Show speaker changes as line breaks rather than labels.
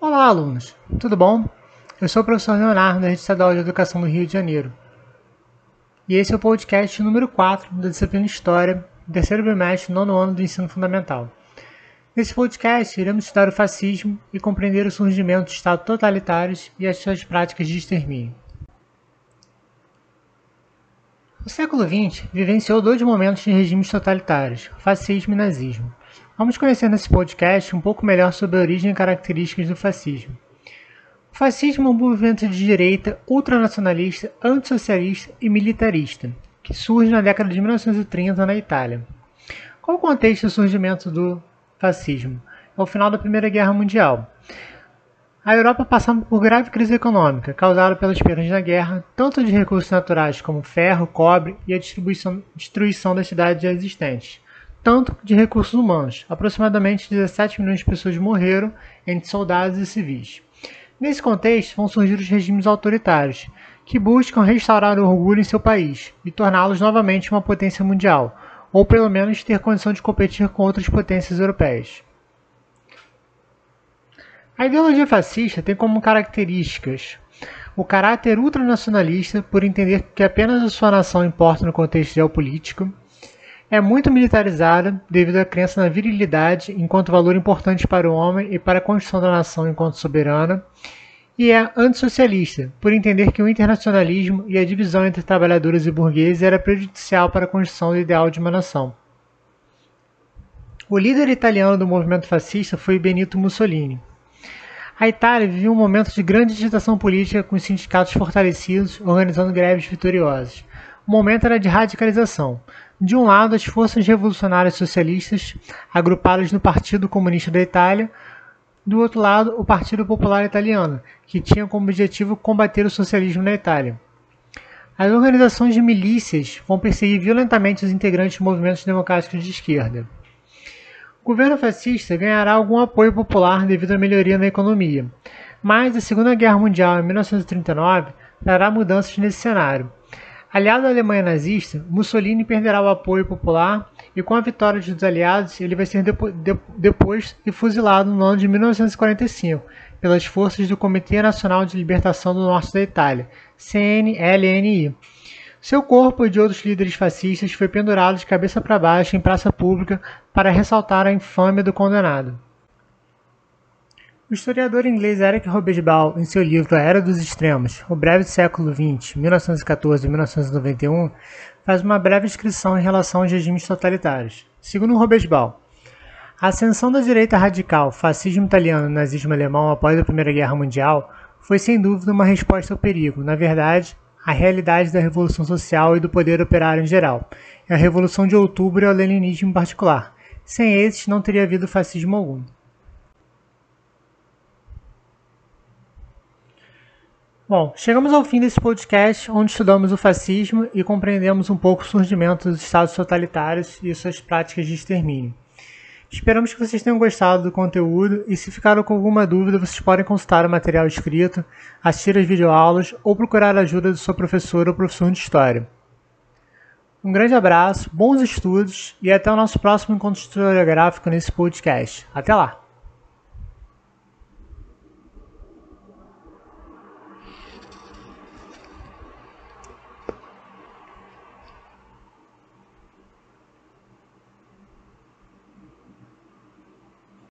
Olá, alunos! Tudo bom? Eu sou o professor Leonardo, da Rede Estadual de Educação do Rio de Janeiro. E esse é o podcast número 4 da disciplina História, terceiro bimestre, nono ano do ensino fundamental. Nesse podcast, iremos estudar o fascismo e compreender o surgimento de estados totalitários e as suas práticas de extermínio. O século XX vivenciou dois momentos de regimes totalitários, fascismo e nazismo. Vamos conhecer nesse podcast um pouco melhor sobre a origem e características do fascismo. O fascismo é um movimento de direita ultranacionalista, antissocialista e militarista, que surge na década de 1930 na Itália. Qual o contexto do surgimento do fascismo? É o final da Primeira Guerra Mundial. A Europa passando por grave crise econômica, causada pelas perdas na guerra, tanto de recursos naturais como ferro, cobre e a destruição das cidades já existentes tanto de recursos humanos. Aproximadamente 17 milhões de pessoas morreram entre soldados e civis. Nesse contexto, vão surgir os regimes autoritários, que buscam restaurar o orgulho em seu país e torná-los novamente uma potência mundial, ou pelo menos ter condição de competir com outras potências europeias. A ideologia fascista tem como características o caráter ultranacionalista, por entender que apenas a sua nação importa no contexto geopolítico, é muito militarizada devido à crença na virilidade enquanto valor importante para o homem e para a construção da nação enquanto soberana, e é antissocialista, por entender que o internacionalismo e a divisão entre trabalhadores e burgueses era prejudicial para a construção do ideal de uma nação. O líder italiano do movimento fascista foi Benito Mussolini. A Itália vivia um momento de grande agitação política com os sindicatos fortalecidos, organizando greves vitoriosas. O momento era de radicalização. De um lado, as forças revolucionárias socialistas, agrupadas no Partido Comunista da Itália, do outro lado, o Partido Popular Italiano, que tinha como objetivo combater o socialismo na Itália. As organizações de milícias vão perseguir violentamente os integrantes de movimentos democráticos de esquerda. O governo fascista ganhará algum apoio popular devido à melhoria na economia, mas a Segunda Guerra Mundial em 1939 trará mudanças nesse cenário. Aliado à Alemanha nazista, Mussolini perderá o apoio popular e com a vitória dos aliados ele vai ser depo depois e fuzilado no ano de 1945 pelas forças do Comitê Nacional de Libertação do Norte da Itália, CNLNI. Seu corpo e de outros líderes fascistas foi pendurado de cabeça para baixo em praça pública para ressaltar a infâmia do condenado. O historiador inglês Eric Hobsbawm, em seu livro A Era dos Extremos, O Breve Século XX, 1914-1991, faz uma breve descrição em relação aos regimes totalitários. Segundo Hobsbawm, a ascensão da direita radical, fascismo italiano e nazismo alemão após a Primeira Guerra Mundial foi sem dúvida uma resposta ao perigo, na verdade, à realidade da Revolução Social e do poder operário em geral, e a Revolução de Outubro e o Leninismo em particular. Sem esses, não teria havido fascismo algum. Bom, chegamos ao fim desse podcast onde estudamos o fascismo e compreendemos um pouco o surgimento dos estados totalitários e suas práticas de extermínio. Esperamos que vocês tenham gostado do conteúdo e se ficaram com alguma dúvida, vocês podem consultar o material escrito, assistir às videoaulas ou procurar a ajuda do seu professor ou professor de História. Um grande abraço, bons estudos e até o nosso próximo encontro historiográfico nesse podcast. Até lá!